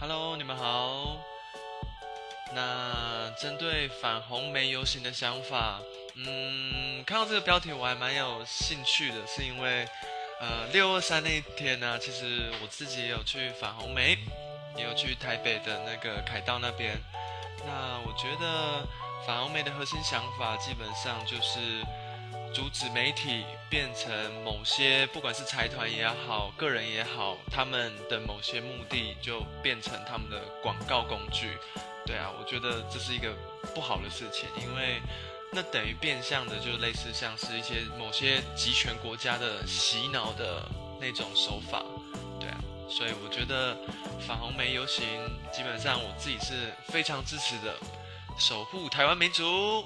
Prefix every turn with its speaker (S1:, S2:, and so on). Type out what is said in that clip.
S1: Hello，你们好。那针对反红梅游行的想法，嗯，看到这个标题我还蛮有兴趣的，是因为，呃，六二三那一天呢，其实我自己也有去反红梅，也有去台北的那个凯道那边。那我觉得反红梅的核心想法，基本上就是阻止媒体变成某些，不管是财团也好，个人也好，他们的某些目的就变成他们的广告工具。对啊，我觉得这是一个不好的事情，因为那等于变相的，就类似像是一些某些集权国家的洗脑的那种手法。对啊，所以我觉得反红梅游行，基本上我自己是非常支持的，守护台湾民族。